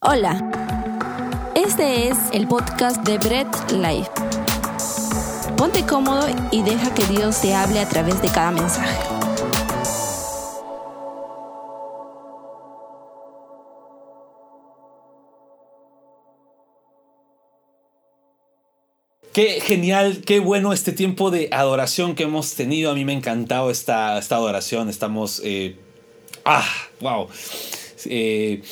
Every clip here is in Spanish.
Hola, este es el podcast de Bread Life. Ponte cómodo y deja que Dios te hable a través de cada mensaje. Qué genial, qué bueno este tiempo de adoración que hemos tenido. A mí me ha encantado esta, esta adoración. Estamos... Eh, ah, wow. Eh,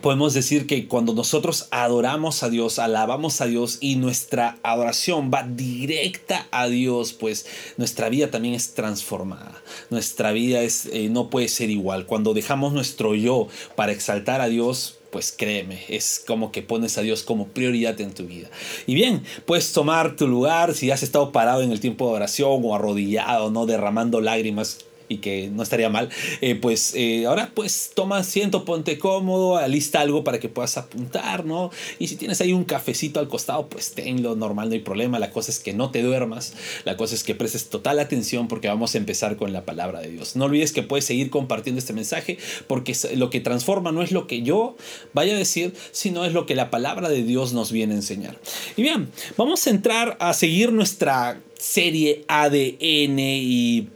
podemos decir que cuando nosotros adoramos a Dios, alabamos a Dios y nuestra adoración va directa a Dios, pues nuestra vida también es transformada. Nuestra vida es, eh, no puede ser igual. Cuando dejamos nuestro yo para exaltar a Dios, pues créeme, es como que pones a Dios como prioridad en tu vida. Y bien, puedes tomar tu lugar si has estado parado en el tiempo de oración o arrodillado, no derramando lágrimas y que no estaría mal, eh, pues eh, ahora pues toma asiento, ponte cómodo, alista algo para que puedas apuntar, ¿no? Y si tienes ahí un cafecito al costado, pues tenlo, normal, no hay problema, la cosa es que no te duermas, la cosa es que prestes total atención porque vamos a empezar con la palabra de Dios. No olvides que puedes seguir compartiendo este mensaje porque lo que transforma no es lo que yo vaya a decir, sino es lo que la palabra de Dios nos viene a enseñar. Y bien, vamos a entrar a seguir nuestra serie ADN y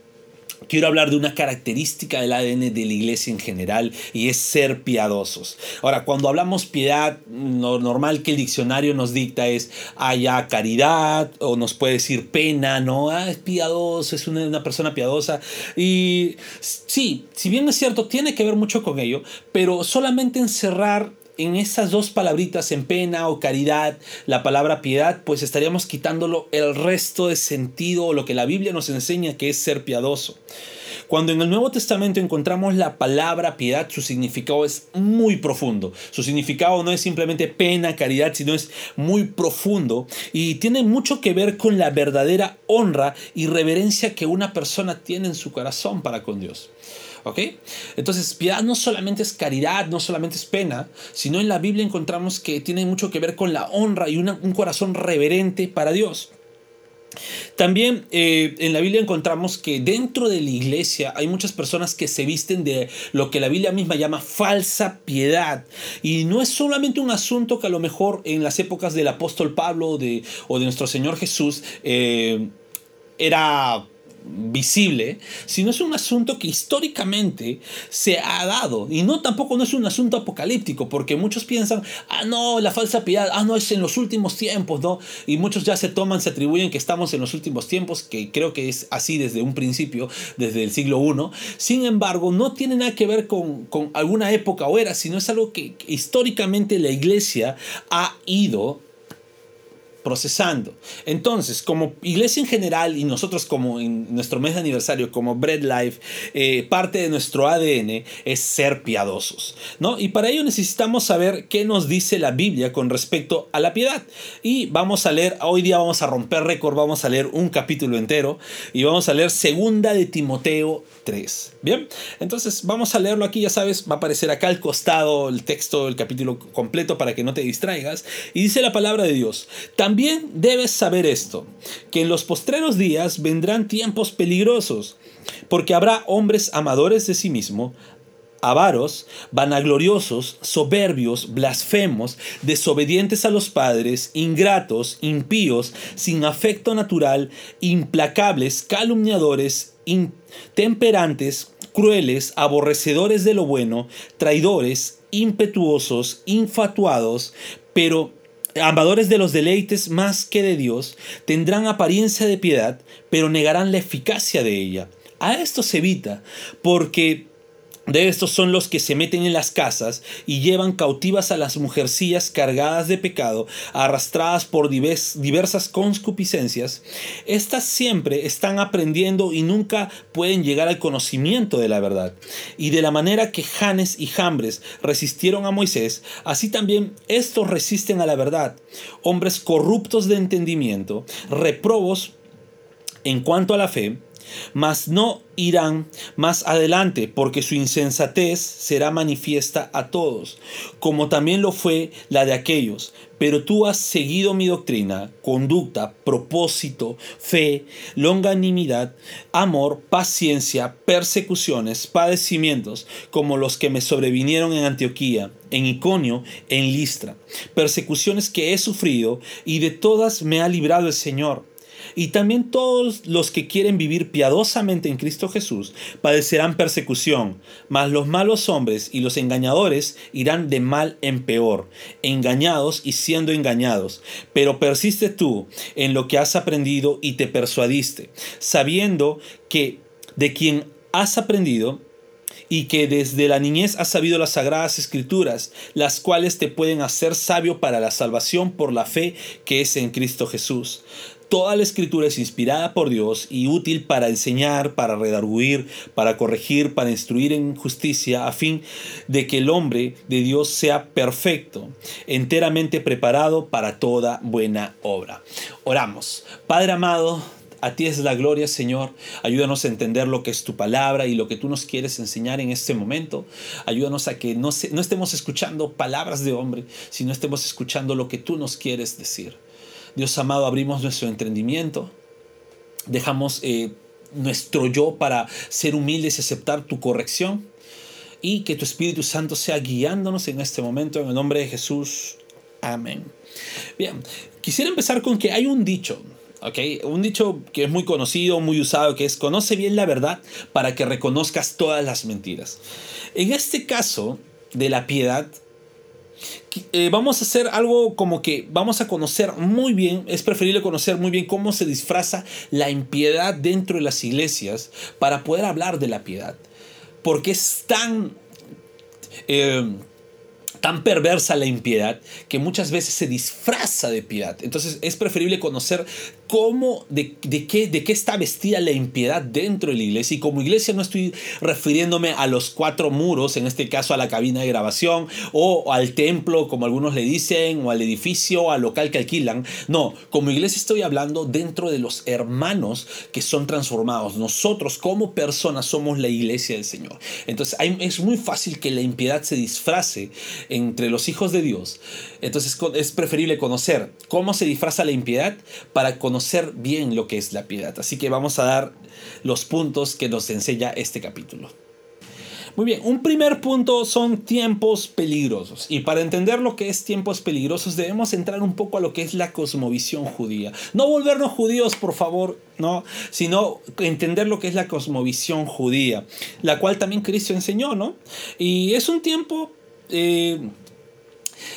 quiero hablar de una característica del ADN de la iglesia en general y es ser piadosos. Ahora, cuando hablamos piedad, lo normal que el diccionario nos dicta es haya caridad o nos puede decir pena, ¿no? Ah, es piadoso, es una, una persona piadosa. Y sí, si bien es cierto, tiene que ver mucho con ello, pero solamente encerrar en esas dos palabritas, en pena o caridad, la palabra piedad, pues estaríamos quitándolo el resto de sentido o lo que la Biblia nos enseña que es ser piadoso. Cuando en el Nuevo Testamento encontramos la palabra piedad, su significado es muy profundo. Su significado no es simplemente pena, caridad, sino es muy profundo y tiene mucho que ver con la verdadera honra y reverencia que una persona tiene en su corazón para con Dios. ¿Ok? Entonces, piedad no solamente es caridad, no solamente es pena, sino en la Biblia encontramos que tiene mucho que ver con la honra y un corazón reverente para Dios. También eh, en la Biblia encontramos que dentro de la iglesia hay muchas personas que se visten de lo que la Biblia misma llama falsa piedad. Y no es solamente un asunto que a lo mejor en las épocas del apóstol Pablo o de nuestro Señor Jesús eh, era visible, sino es un asunto que históricamente se ha dado. Y no tampoco no es un asunto apocalíptico, porque muchos piensan, ah, no, la falsa piedad, ah, no, es en los últimos tiempos, ¿no? Y muchos ya se toman, se atribuyen que estamos en los últimos tiempos, que creo que es así desde un principio, desde el siglo I. Sin embargo, no tiene nada que ver con, con alguna época o era, sino es algo que históricamente la iglesia ha ido procesando. Entonces, como iglesia en general y nosotros como en nuestro mes de aniversario, como Bread Life, eh, parte de nuestro ADN es ser piadosos, ¿no? Y para ello necesitamos saber qué nos dice la Biblia con respecto a la piedad. Y vamos a leer, hoy día vamos a romper récord, vamos a leer un capítulo entero y vamos a leer segunda de Timoteo 3. Bien, entonces vamos a leerlo aquí, ya sabes, va a aparecer acá al costado el texto, el capítulo completo para que no te distraigas. Y dice la palabra de Dios, también debes saber esto, que en los postreros días vendrán tiempos peligrosos, porque habrá hombres amadores de sí mismo, avaros, vanagloriosos, soberbios, blasfemos, desobedientes a los padres, ingratos, impíos, sin afecto natural, implacables, calumniadores, intemperantes, crueles, aborrecedores de lo bueno, traidores, impetuosos, infatuados, pero amadores de los deleites más que de Dios, tendrán apariencia de piedad, pero negarán la eficacia de ella. A esto se evita, porque de estos son los que se meten en las casas y llevan cautivas a las mujercillas cargadas de pecado, arrastradas por diversas concupiscencias. Estas siempre están aprendiendo y nunca pueden llegar al conocimiento de la verdad. Y de la manera que Janes y Jambres resistieron a Moisés, así también estos resisten a la verdad. Hombres corruptos de entendimiento, reprobos en cuanto a la fe, mas no irán más adelante, porque su insensatez será manifiesta a todos, como también lo fue la de aquellos. Pero tú has seguido mi doctrina, conducta, propósito, fe, longanimidad, amor, paciencia, persecuciones, padecimientos, como los que me sobrevinieron en Antioquía, en Iconio, en Listra, persecuciones que he sufrido y de todas me ha librado el Señor y también todos los que quieren vivir piadosamente en Cristo Jesús padecerán persecución, mas los malos hombres y los engañadores irán de mal en peor, engañados y siendo engañados. Pero persiste tú en lo que has aprendido y te persuadiste, sabiendo que de quien has aprendido, y que desde la niñez has sabido las sagradas escrituras, las cuales te pueden hacer sabio para la salvación por la fe que es en Cristo Jesús. Toda la escritura es inspirada por Dios y útil para enseñar, para redarguir, para corregir, para instruir en justicia, a fin de que el hombre de Dios sea perfecto, enteramente preparado para toda buena obra. Oramos. Padre amado, a ti es la gloria, Señor. Ayúdanos a entender lo que es tu palabra y lo que tú nos quieres enseñar en este momento. Ayúdanos a que no, estemos escuchando palabras de hombre, sino estemos escuchando lo que tú nos quieres decir. Dios amado, abrimos nuestro entendimiento, dejamos eh, nuestro yo para ser humildes y aceptar tu corrección y que tu Espíritu Santo sea guiándonos en este momento en el nombre de Jesús. Amén. Bien, quisiera empezar con que hay un dicho, ¿ok? Un dicho que es muy conocido, muy usado, que es conoce bien la verdad para que reconozcas todas las mentiras. En este caso de la piedad, eh, vamos a hacer algo como que vamos a conocer muy bien, es preferible conocer muy bien cómo se disfraza la impiedad dentro de las iglesias para poder hablar de la piedad. Porque es tan... Eh, tan perversa la impiedad que muchas veces se disfraza de piedad. Entonces es preferible conocer cómo, de, qué, está vestida la impiedad dentro de la iglesia. Y como iglesia no estoy refiriéndome a los cuatro muros, en este caso a la cabina de grabación, o al templo, como algunos le dicen, o al edificio, al local que alquilan. No, como iglesia estoy hablando dentro de los hermanos que son transformados. Nosotros como personas somos la iglesia del Señor. Entonces es muy fácil que la impiedad se disfrace entre los hijos de Dios. Entonces es preferible conocer cómo se disfraza la impiedad para conocer bien lo que es la piedad. Así que vamos a dar los puntos que nos enseña este capítulo. Muy bien, un primer punto son tiempos peligrosos. Y para entender lo que es tiempos peligrosos debemos entrar un poco a lo que es la cosmovisión judía. No volvernos judíos, por favor, no, sino entender lo que es la cosmovisión judía, la cual también Cristo enseñó, ¿no? Y es un tiempo eh,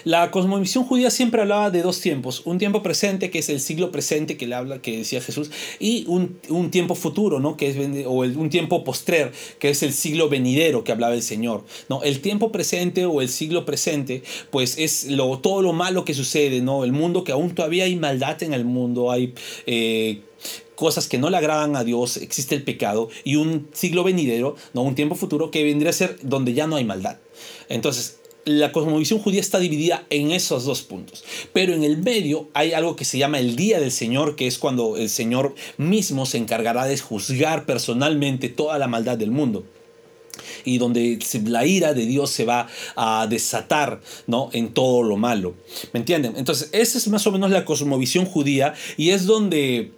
la cosmovisión judía siempre hablaba de dos tiempos, un tiempo presente, que es el siglo presente que le habla, que decía Jesús, y un, tiempo futuro, ¿no? que es, o un tiempo postrer, que es el siglo venidero que hablaba el Señor. ¿no? El tiempo presente o el siglo presente, pues es lo, todo lo malo que sucede, ¿no? el mundo que aún todavía hay maldad en el mundo, hay... Eh, cosas que no le agradan a Dios, existe el pecado, y un siglo venidero, no un tiempo futuro, que vendría a ser donde ya no hay maldad. Entonces, la cosmovisión judía está dividida en esos dos puntos. Pero en el medio hay algo que se llama el día del Señor, que es cuando el Señor mismo se encargará de juzgar personalmente toda la maldad del mundo y donde la ira de Dios se va a desatar ¿no? en todo lo malo. ¿Me entienden? Entonces, esa es más o menos la cosmovisión judía y es donde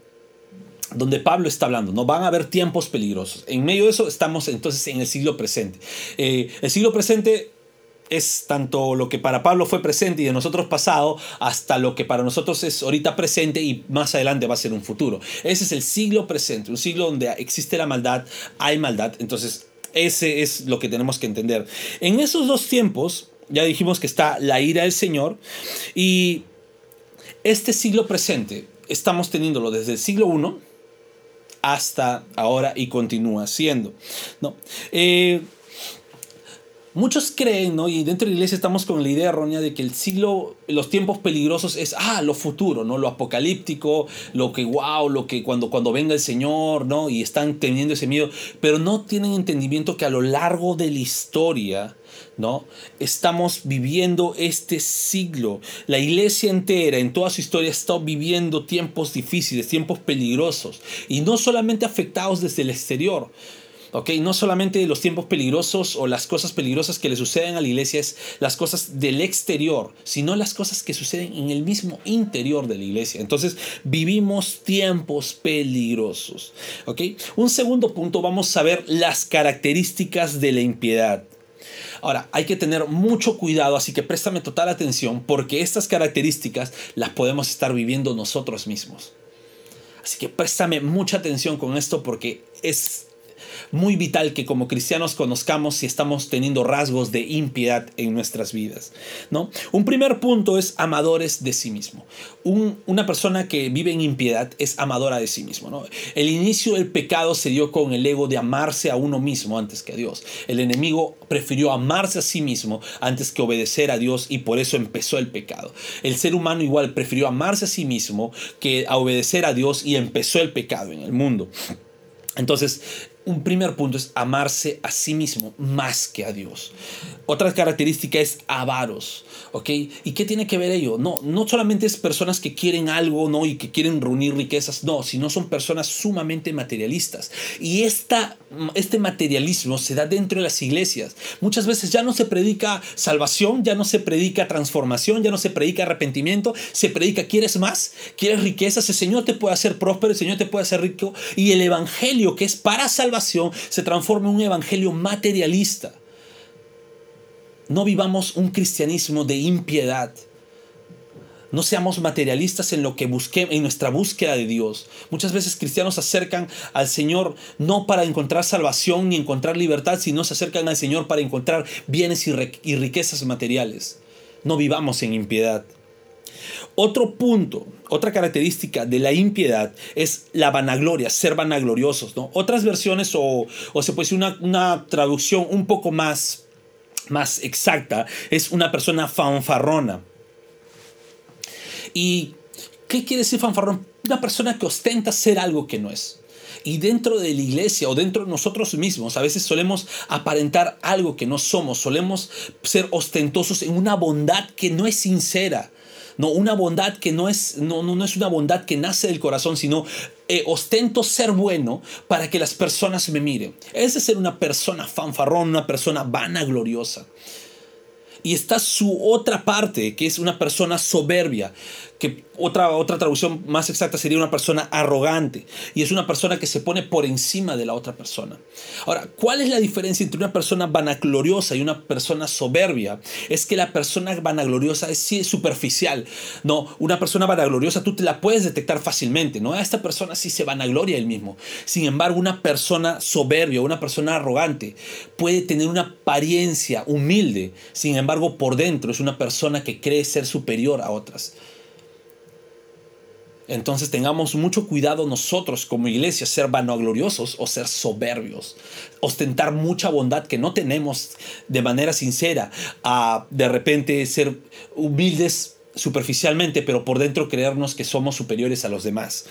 donde Pablo está hablando, no van a haber tiempos peligrosos. En medio de eso estamos entonces en el siglo presente. Eh, el siglo presente es tanto lo que para Pablo fue presente y de nosotros pasado, hasta lo que para nosotros es ahorita presente y más adelante va a ser un futuro. Ese es el siglo presente, un siglo donde existe la maldad, hay maldad, entonces ese es lo que tenemos que entender. En esos dos tiempos, ya dijimos que está la ira del Señor y este siglo presente estamos teniéndolo desde el siglo I hasta ahora y continúa siendo. ¿no? Eh, Muchos creen, ¿no? Y dentro de la iglesia estamos con la idea errónea de que el siglo, los tiempos peligrosos es, ah, lo futuro, ¿no? Lo apocalíptico, lo que, wow, lo que cuando, cuando venga el Señor, ¿no? Y están teniendo ese miedo, pero no tienen entendimiento que a lo largo de la historia, ¿no? Estamos viviendo este siglo. La iglesia entera, en toda su historia, está viviendo tiempos difíciles, tiempos peligrosos. Y no solamente afectados desde el exterior. ¿Ok? No solamente los tiempos peligrosos o las cosas peligrosas que le suceden a la iglesia es las cosas del exterior, sino las cosas que suceden en el mismo interior de la iglesia. Entonces, vivimos tiempos peligrosos, ¿ok? Un segundo punto, vamos a ver las características de la impiedad. Ahora, hay que tener mucho cuidado, así que préstame total atención porque estas características las podemos estar viviendo nosotros mismos. Así que préstame mucha atención con esto porque es muy vital que como cristianos conozcamos si estamos teniendo rasgos de impiedad en nuestras vidas. ¿no? Un primer punto es amadores de sí mismo. una persona que vive en impiedad es amadora de sí mismo. ¿no? El inicio del pecado se dio con el ego de amarse a uno mismo antes que a Dios. El enemigo prefirió amarse a sí mismo antes que obedecer a Dios y por eso empezó el pecado. El ser humano igual prefirió amarse a sí mismo que a obedecer a Dios y empezó el pecado en el mundo. Entonces, un primer punto es amarse a sí mismo más que a Dios. Otra característica es avaros, ¿ok? ¿Y qué tiene que ver ello? No, no solamente es personas que quieren algo, ¿no? Y que quieren reunir riquezas, no, sino son personas sumamente materialistas. Y esta, este materialismo se da dentro de las iglesias. Muchas veces ya no se predica salvación, ya no se predica transformación, ya no se predica arrepentimiento, se predica, ¿quieres más? ¿Quieres riquezas? El Señor te puede hacer próspero, el Señor te puede hacer rico. Y el Evangelio, que es para salvación, se transforma en un Evangelio materialista. No vivamos un cristianismo de impiedad. No seamos materialistas en lo que busquemos, en nuestra búsqueda de Dios. Muchas veces cristianos se acercan al Señor no para encontrar salvación ni encontrar libertad, sino se acercan al Señor para encontrar bienes y riquezas materiales. No vivamos en impiedad. Otro punto, otra característica de la impiedad es la vanagloria, ser vanagloriosos. Otras versiones o, se puede decir una, una traducción un poco más más exacta, es una persona fanfarrona. ¿Y qué quiere decir fanfarrón? Una persona que ostenta ser algo que no es. Y dentro de la iglesia o dentro de nosotros mismos, a veces solemos aparentar algo que no somos, solemos ser ostentosos en una bondad que no es sincera. No, una bondad que no es, no, no, no es una bondad que nace del corazón, sino eh, ostento ser bueno para que las personas me miren. Es de ser una persona fanfarrón, una persona vanagloriosa. Y está su otra parte, que es una persona soberbia, que otra, otra traducción más exacta sería una persona arrogante y es una persona que se pone por encima de la otra persona. Ahora, ¿cuál es la diferencia entre una persona vanagloriosa y una persona soberbia? Es que la persona vanagloriosa es sí, superficial. No, una persona vanagloriosa tú te la puedes detectar fácilmente, ¿no? A esta persona sí se vanagloria él mismo. Sin embargo, una persona soberbia, una persona arrogante puede tener una apariencia humilde, sin embargo, por dentro es una persona que cree ser superior a otras. Entonces tengamos mucho cuidado nosotros como iglesia, ser vanagloriosos o ser soberbios, ostentar mucha bondad que no tenemos de manera sincera, a de repente ser humildes superficialmente, pero por dentro creernos que somos superiores a los demás.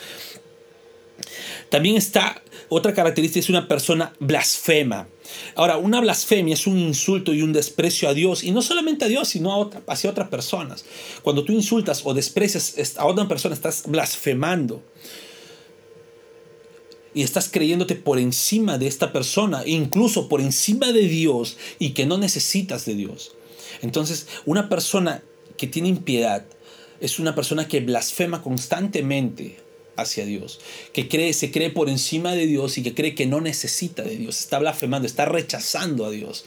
También está otra característica, es una persona blasfema. Ahora, una blasfemia es un insulto y un desprecio a Dios, y no solamente a Dios, sino a hacia otras personas. Cuando tú insultas o desprecias a otra persona, estás blasfemando. Y estás creyéndote por encima de esta persona, incluso por encima de Dios, y que no necesitas de Dios. Entonces, una persona que tiene impiedad es una persona que blasfema constantemente hacia Dios, que cree, se cree por encima de Dios y que cree que no necesita de Dios, está blasfemando, está rechazando a Dios.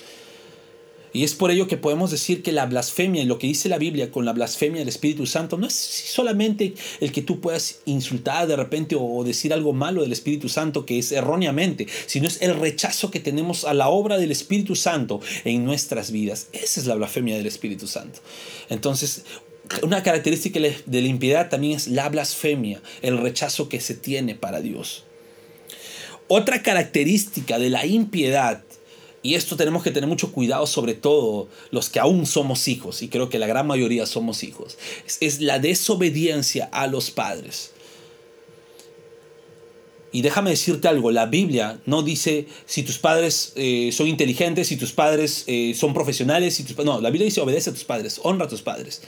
Y es por ello que podemos decir que la blasfemia lo que dice la Biblia con la blasfemia del Espíritu Santo no es solamente el que tú puedas insultar de repente o decir algo malo del Espíritu Santo que es erróneamente, sino es el rechazo que tenemos a la obra del Espíritu Santo en nuestras vidas. Esa es la blasfemia del Espíritu Santo. Entonces, una característica de la impiedad también es la blasfemia, el rechazo que se tiene para Dios. Otra característica de la impiedad, y esto tenemos que tener mucho cuidado sobre todo los que aún somos hijos, y creo que la gran mayoría somos hijos, es, la desobediencia a los padres. Y déjame decirte algo, la Biblia no dice si tus padres eh, son inteligentes, si tus padres eh, son profesionales, si tus, no, la Biblia dice obedece a tus padres, honra a tus padres.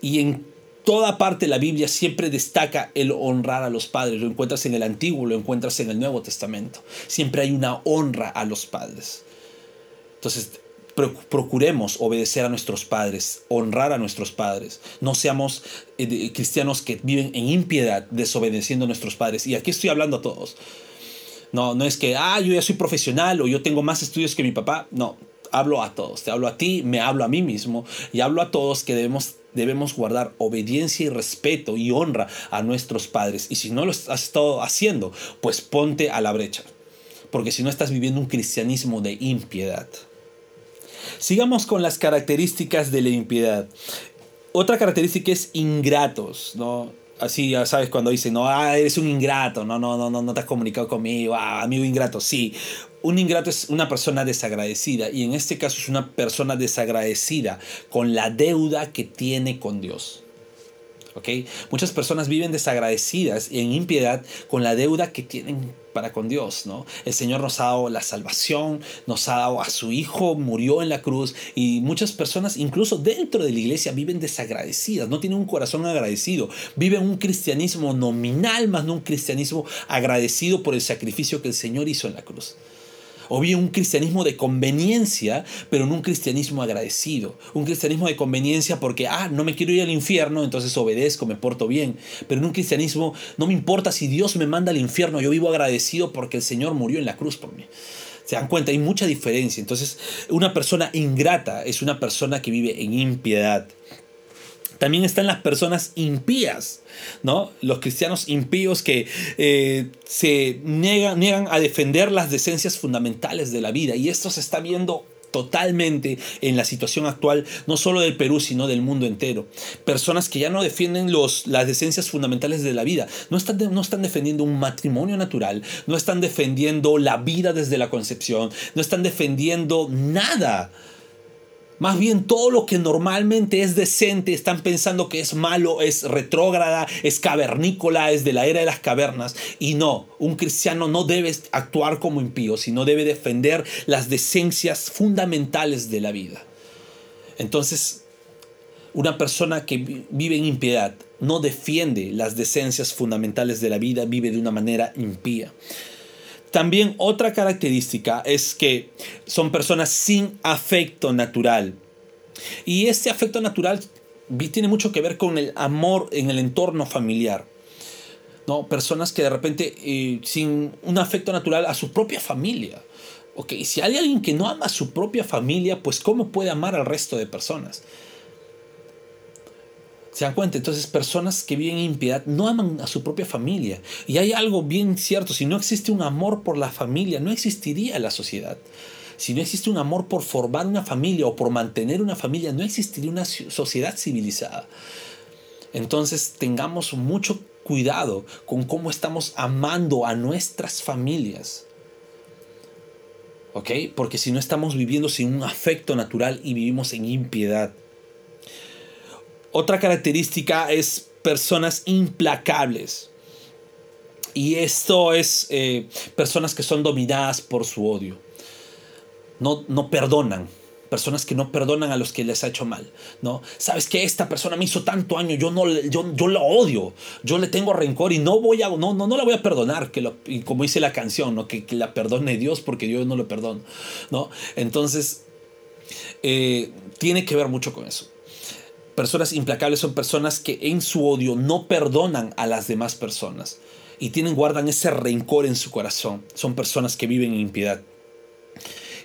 Y en toda parte la Biblia siempre destaca el honrar a los padres. Lo encuentras en el Antiguo, lo encuentras en el Nuevo Testamento. Siempre hay una honra a los padres. Entonces, procuremos obedecer a nuestros padres, honrar a nuestros padres. No seamos eh, cristianos que viven en impiedad, desobedeciendo a nuestros padres. Y aquí estoy hablando a todos. No, no es que, ah, yo ya soy profesional o yo tengo más estudios que mi papá. No, hablo a todos. Te hablo a ti, me hablo a mí mismo y hablo a todos que debemos debemos guardar obediencia y respeto y honra a nuestros padres. Y si no lo has estado haciendo, pues ponte a la brecha. Porque si no estás viviendo un cristianismo de impiedad. Sigamos con las características de la impiedad. Otra característica es ingratos, ¿no? Así, ya sabes, cuando dicen, no, ah, eres un ingrato, no, no, no, no, no te has comunicado conmigo, ah, amigo ingrato, sí. Un ingrato es una persona desagradecida y en este caso es una persona desagradecida con la deuda que tiene con Dios. Muchas personas viven desagradecidas y en impiedad con la deuda que tienen para con Dios, ¿no? El Señor nos ha dado la salvación, nos ha dado a su Hijo, murió en la cruz y muchas personas, incluso dentro de la iglesia, viven desagradecidas, no tienen un corazón agradecido, viven un cristianismo nominal, más no un cristianismo agradecido por el sacrificio que el Señor hizo en la cruz. O bien un cristianismo de conveniencia, pero no un cristianismo agradecido. Un cristianismo de conveniencia porque, ah, no me quiero ir al infierno, entonces obedezco, me porto bien. Pero en un cristianismo no me importa si Dios me manda al infierno, yo vivo agradecido porque el Señor murió en la cruz por mí. Se dan cuenta, hay mucha diferencia. Entonces, una persona ingrata es una persona que vive en impiedad. También están las personas impías, ¿no? Los cristianos impíos que eh, se niegan, niegan a defender las decencias fundamentales de la vida. Y esto se está viendo totalmente en la situación actual, no solo del Perú, sino del mundo entero. Personas que ya no defienden los, las decencias fundamentales de la vida, no están, no están defendiendo un matrimonio natural, no están defendiendo la vida desde la concepción, no están defendiendo nada más bien todo lo que normalmente es decente están pensando que es malo, es retrógrada, es cavernícola, es de la era de las cavernas. Y no, un cristiano no debe actuar como impío, sino debe defender las decencias fundamentales de la vida. Entonces, una persona que vive en impiedad no defiende las decencias fundamentales de la vida, vive de una manera impía. También otra característica es que son personas sin afecto natural. Y este afecto natural tiene mucho que ver con el amor en el entorno familiar. ¿no? Personas que de repente eh, sin un afecto natural a su propia familia. Si hay alguien que no ama a su propia familia, pues ¿cómo puede amar al resto de personas? ¿Se dan cuenta? Entonces, personas que viven en impiedad no aman a su propia familia. Y hay algo bien cierto, si no existe un amor por la familia, no existiría la sociedad. Si no existe un amor por formar una familia o por mantener una familia, no existiría una sociedad civilizada. Entonces, tengamos mucho cuidado con cómo estamos amando a nuestras familias. ¿Ok? Porque si no estamos viviendo sin un afecto natural y vivimos en impiedad. Otra característica es personas implacables. Y esto es eh, personas que son dominadas por su odio. No, no perdonan. Personas que no perdonan a los que les ha hecho mal, ¿no? Sabes que esta persona me hizo tanto año, yo no yo, yo la odio, yo le tengo rencor y no voy a no no, no la voy a perdonar, que y como dice la canción, ¿no? Que, la perdone Dios porque yo no lo perdono, ¿no? Entonces eh, tiene que ver mucho con eso. Personas implacables son personas que en su odio no perdonan a las demás personas y tienen, guardan ese rencor en su corazón. Son personas que viven en impiedad.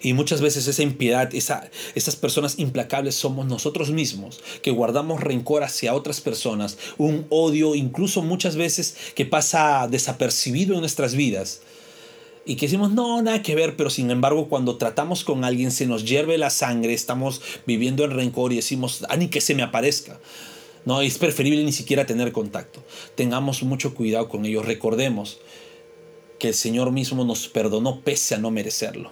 Y muchas veces esa impiedad, esa, esas personas implacables somos nosotros mismos, que guardamos rencor hacia otras personas, un odio incluso muchas veces que pasa desapercibido en nuestras vidas y que decimos, no, nada que ver, pero sin embargo cuando tratamos con alguien se nos hierve la sangre, estamos viviendo el rencor y decimos, ah, ni que se me aparezca. No, es preferible ni siquiera tener contacto. Tengamos mucho cuidado con ellos. Recordemos que el Señor mismo nos perdonó pese a no merecerlo.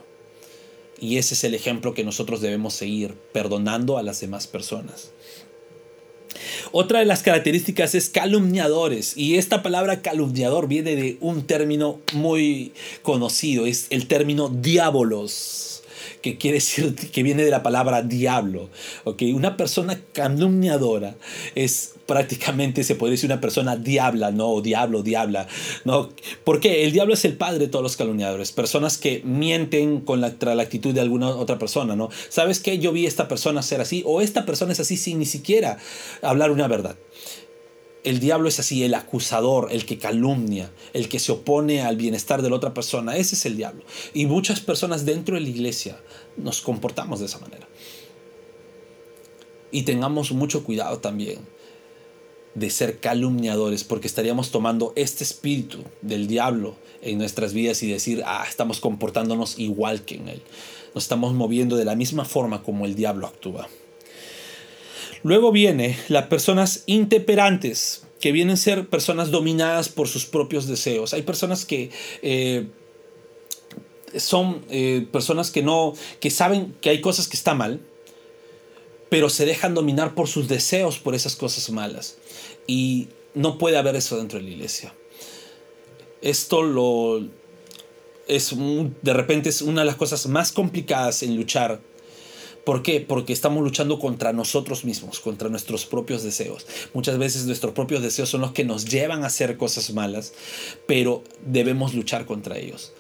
Y ese es el ejemplo que nosotros debemos seguir, perdonando a las demás personas. Otra de las características es calumniadores y esta palabra calumniador viene de un término muy conocido, es el término diabolos que quiere decir que viene de la palabra diablo. ¿okay? Una persona calumniadora es prácticamente, se podría decir una persona diabla, ¿no? O diablo, diabla, ¿no? Porque el diablo es el padre de todos los calumniadores. Personas que mienten con la, actitud de alguna otra persona, ¿no? ¿Sabes qué? Yo vi a esta persona ser así o esta persona es así sin ni siquiera hablar una verdad. El diablo es así, el acusador, el que calumnia, el que se opone al bienestar de la otra persona. Ese es el diablo. Y muchas personas dentro de la iglesia nos comportamos de esa manera. Y tengamos mucho cuidado también de ser calumniadores, porque estaríamos tomando este espíritu del diablo en nuestras vidas y decir, ah, estamos comportándonos igual que en él. Nos estamos moviendo de la misma forma como el diablo actúa. Luego viene las personas intemperantes, que vienen a ser personas dominadas por sus propios deseos. Hay personas que eh, son eh, personas que no, que saben que hay cosas que están mal, pero se dejan dominar por sus deseos por esas cosas malas. Y no puede haber eso dentro de la iglesia. Esto lo es de repente es una de las cosas más complicadas en luchar ¿Por qué? Porque estamos luchando contra nosotros mismos, contra nuestros propios deseos. Muchas veces nuestros propios deseos son los que nos llevan a hacer cosas malas, pero debemos luchar contra ellos.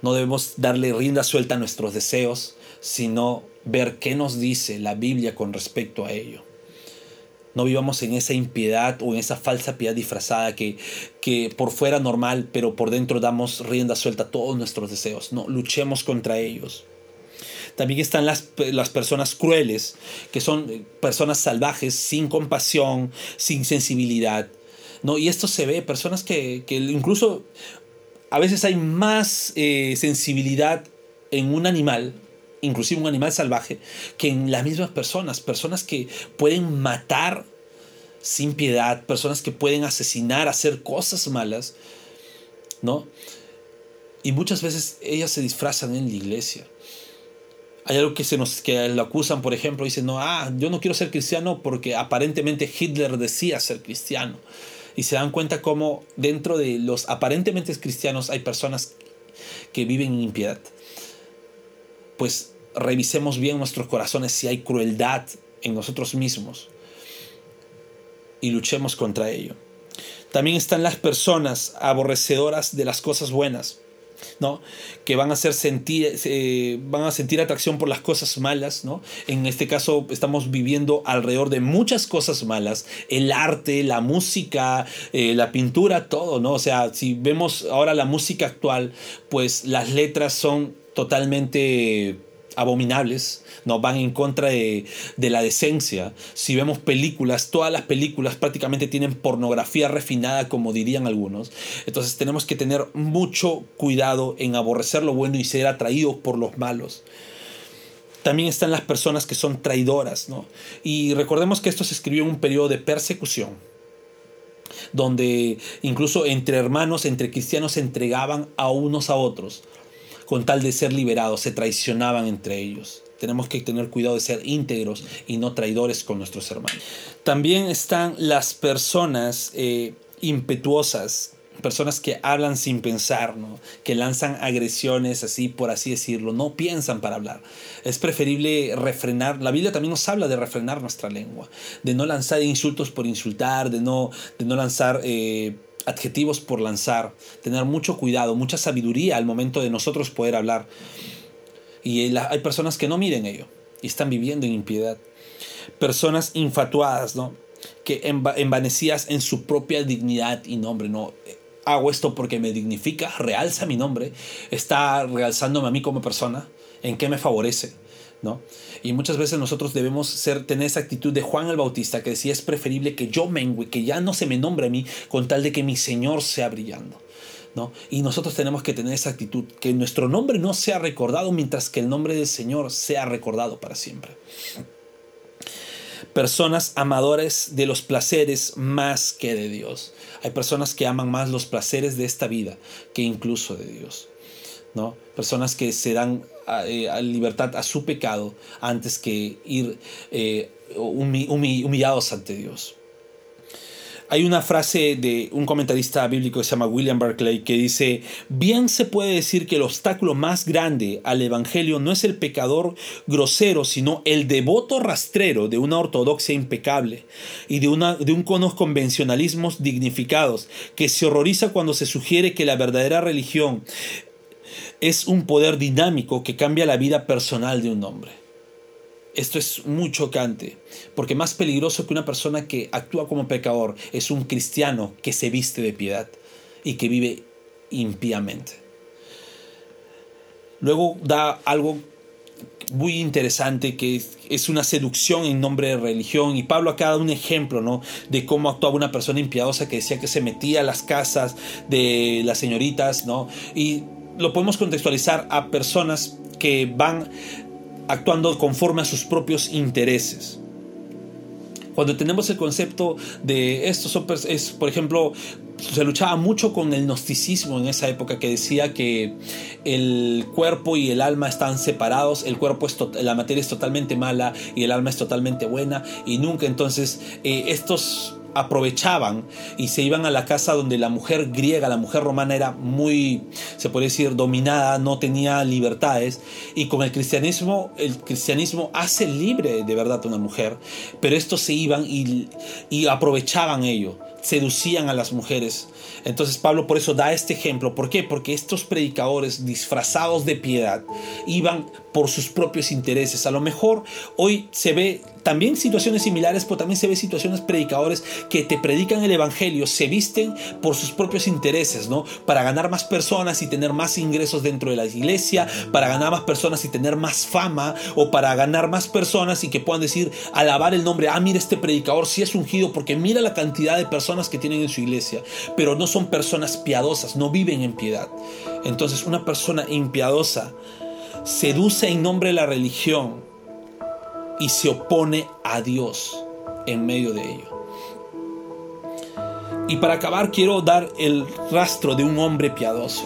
No debemos darle rienda suelta a nuestros deseos, sino ver qué nos dice la Biblia con respecto a ello. No vivamos en esa impiedad o en esa falsa piedad disfrazada que, que por fuera normal, pero por dentro damos rienda suelta a todos nuestros deseos. No, luchemos contra ellos. También están las, personas crueles, que son personas salvajes, sin compasión, sin sensibilidad. ¿no? Y esto se ve, personas que, incluso a veces hay más eh, sensibilidad en un animal, inclusive un animal salvaje, que en las mismas personas. Personas que pueden matar sin piedad, personas que pueden asesinar, hacer cosas malas, ¿no? Y muchas veces ellas se disfrazan en la iglesia. Hay algo que, se nos, que lo acusan, por ejemplo, dicen, no, ah, yo no quiero ser cristiano porque aparentemente Hitler decía ser cristiano. Y se dan cuenta cómo dentro de los aparentemente cristianos hay personas que viven en impiedad. Pues revisemos bien nuestros corazones si hay crueldad en nosotros mismos y luchemos contra ello. También están las personas aborrecedoras de las cosas buenas ¿no? que van a, hacer sentir, eh, van a sentir atracción por las cosas malas. ¿no? En este caso estamos viviendo alrededor de muchas cosas malas, el arte, la música, eh, la pintura, todo. ¿no? O sea, si vemos ahora la música actual, pues las letras son totalmente abominables, no van en contra de, la decencia. Si vemos películas, todas las películas prácticamente tienen pornografía refinada, como dirían algunos. Entonces tenemos que tener mucho cuidado en aborrecer lo bueno y ser atraídos por los malos. También están las personas que son traidoras, ¿no? Y recordemos que esto se escribió en un periodo de persecución, donde incluso entre hermanos, entre cristianos, se entregaban a unos a otros con tal de ser liberados, se traicionaban entre ellos. Tenemos que tener cuidado de ser íntegros y no traidores con nuestros hermanos. También están las personas eh, impetuosas, personas que hablan sin pensar, que lanzan agresiones así, por así decirlo, no piensan para hablar. Es preferible refrenar, la Biblia también nos habla de refrenar nuestra lengua, de no lanzar insultos por insultar, de no, de no lanzar... Eh, adjetivos por lanzar, tener mucho cuidado, mucha sabiduría al momento de nosotros poder hablar. Y hay personas que no miden ello y están viviendo en impiedad. Personas infatuadas, ¿no? Que envanecidas en su propia dignidad y nombre, ¿no? Hago esto porque me dignifica, realza mi nombre, está realzándome a mí como persona, ¿en qué me favorece? ¿No? Y muchas veces nosotros debemos ser, tener esa actitud de Juan el Bautista que decía es preferible que yo mengue, que ya no se me nombre a mí con tal de que mi Señor sea brillando. ¿no? Y nosotros tenemos que tener esa actitud, que nuestro nombre no sea recordado mientras que el nombre del Señor sea recordado para siempre. Personas amadores de los placeres más que de Dios. Hay personas que aman más los placeres de esta vida que incluso de Dios. Personas que se dan eh, a, libertad a su pecado antes que ir eh, humillados ante Dios. Hay una frase de un comentarista bíblico que se llama William Barclay que dice, bien se puede decir que el obstáculo más grande al Evangelio no es el pecador grosero, sino el devoto rastrero de una ortodoxia impecable y de, una, de un convencionalismos dignificados, que se horroriza cuando se sugiere que la verdadera religión es un poder dinámico que cambia la vida personal de un hombre. Esto es muy chocante, porque más peligroso que una persona que actúa como pecador es un cristiano que se viste de piedad y que vive impíamente. Luego da algo muy interesante que es una seducción en nombre de religión y Pablo acá da un ejemplo ¿no? de cómo actuaba una persona impiedosa que decía que se metía a las casas de las señoritas ¿no? y lo podemos contextualizar a personas que van actuando conforme a sus propios intereses. Cuando tenemos el concepto de esto, es, por ejemplo, se luchaba mucho con el gnosticismo en esa época que decía que el cuerpo y el alma están separados, el cuerpo es la materia es totalmente mala y el alma es totalmente buena y nunca entonces eh, estos aprovechaban y se iban a la casa donde la mujer griega, la mujer romana era muy, se puede decir, dominada, no tenía libertades. Y con el cristianismo, el cristianismo hace libre de verdad a una mujer, pero estos se iban y, y aprovechaban ello seducían a las mujeres. Entonces Pablo por eso da este ejemplo. ¿Por qué? Porque estos predicadores disfrazados de piedad iban por sus propios intereses. A lo mejor hoy se ve también situaciones similares, pero también se ve situaciones predicadores que te predican el evangelio, se visten por sus propios intereses, ¿no? Para ganar más personas y tener más ingresos dentro de la iglesia, para ganar más personas y tener más fama, o para ganar más personas y que puedan decir, alabar el nombre, ah, mira este predicador sí es ungido, porque mira la cantidad de personas que tienen en su iglesia, pero no son personas piadosas, no viven en piedad. Entonces una persona impiadosa seduce en nombre de la religión y se opone a Dios en medio de ello. Y para acabar quiero dar el rastro de un hombre piadoso.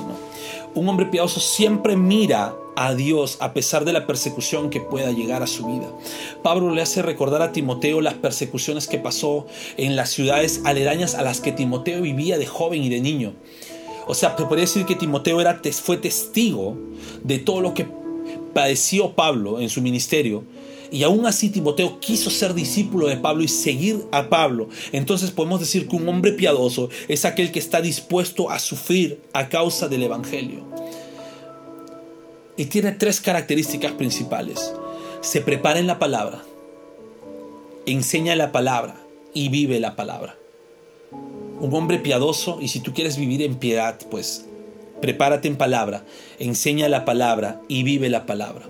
Un hombre piadoso siempre mira a Dios a pesar de la persecución que pueda llegar a su vida. Pablo le hace recordar a Timoteo las persecuciones que pasó en las ciudades aledañas a las que Timoteo vivía de joven y de niño. O sea, se podría decir que Timoteo era, fue testigo de todo lo que padeció Pablo en su ministerio y aún así Timoteo quiso ser discípulo de Pablo y seguir a Pablo. Entonces podemos decir que un hombre piadoso es aquel que está dispuesto a sufrir a causa del Evangelio. Y tiene tres características principales. Se prepara en la palabra, enseña la palabra y vive la palabra. Un hombre piadoso, y si tú quieres vivir en piedad, pues prepárate en palabra, enseña la palabra y vive la palabra.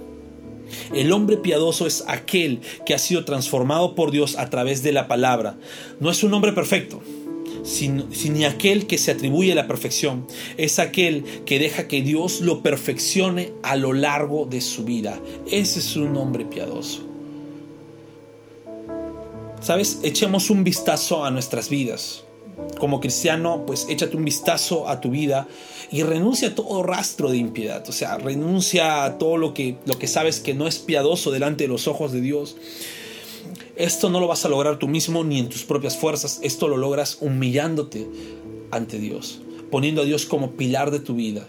El hombre piadoso es aquel que ha sido transformado por Dios a través de la palabra. No es un hombre perfecto, sino, ni aquel que se atribuye la perfección. Es aquel que deja que Dios lo perfeccione a lo largo de su vida. Ese es un hombre piadoso. ¿Sabes? Echemos un vistazo a nuestras vidas como cristiano, pues échate un vistazo a tu vida y renuncia a todo rastro de impiedad. O sea, renuncia a todo lo que, lo que sabes que no es piadoso delante de los ojos de Dios. Esto no lo vas a lograr tú mismo ni en tus propias fuerzas. Esto lo logras humillándote ante Dios, poniendo a Dios como pilar de tu vida.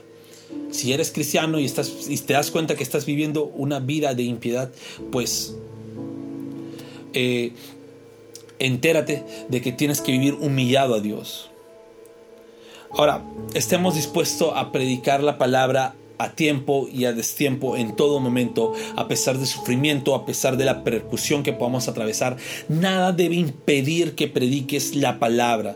Si eres cristiano y, estás, y te das cuenta que estás viviendo una vida de impiedad, pues eh, entérate de que tienes que vivir humillado a Dios. Ahora, estemos dispuestos a predicar la palabra a tiempo y a destiempo en todo momento, a pesar de sufrimiento, a pesar de la percusión que podamos atravesar. Nada debe impedir que prediques la palabra.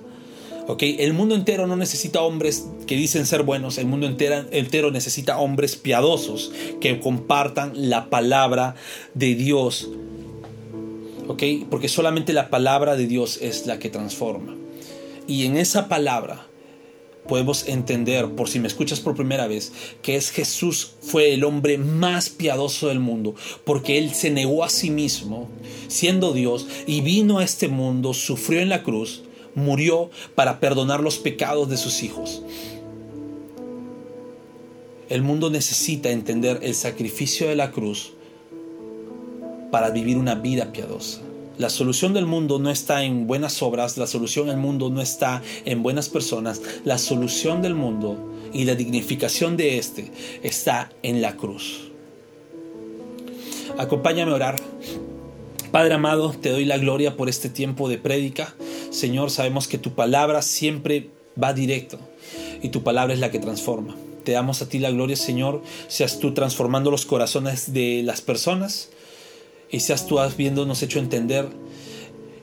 ¿Okay? El mundo entero no necesita hombres que dicen ser buenos, el mundo entero, entero necesita hombres piadosos que compartan la palabra de Dios porque solamente la palabra de Dios es la que transforma. Y en esa palabra podemos entender, por si me escuchas por primera vez, que es Jesús fue el hombre más piadoso del mundo, porque Él se negó a sí mismo, siendo Dios, y vino a este mundo, sufrió en la cruz, murió para perdonar los pecados de sus hijos. El mundo necesita entender el sacrificio de la cruz para vivir una vida piadosa. La solución del mundo no está en buenas obras, la solución del mundo no está en buenas personas, la solución del mundo y la dignificación de éste está en la cruz. Acompáñame a orar. Padre amado, te doy la gloria por este tiempo de prédica. Señor, sabemos que tu palabra siempre va directo y tu palabra es la que transforma. Te damos a ti la gloria, Señor, seas tú transformando los corazones de las personas y seas tú habiéndonos hecho entender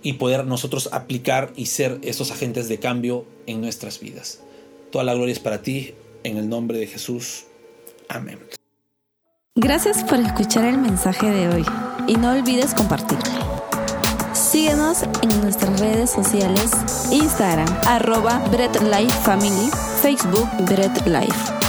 y poder nosotros aplicar y ser esos agentes de cambio en nuestras vidas. Toda la gloria es para ti, en el nombre de Jesús. Amén. Gracias por escuchar el mensaje de hoy y no olvides compartirlo. Síguenos en nuestras redes sociales, Instagram, arroba Bread Life Family, Facebook Bread Life.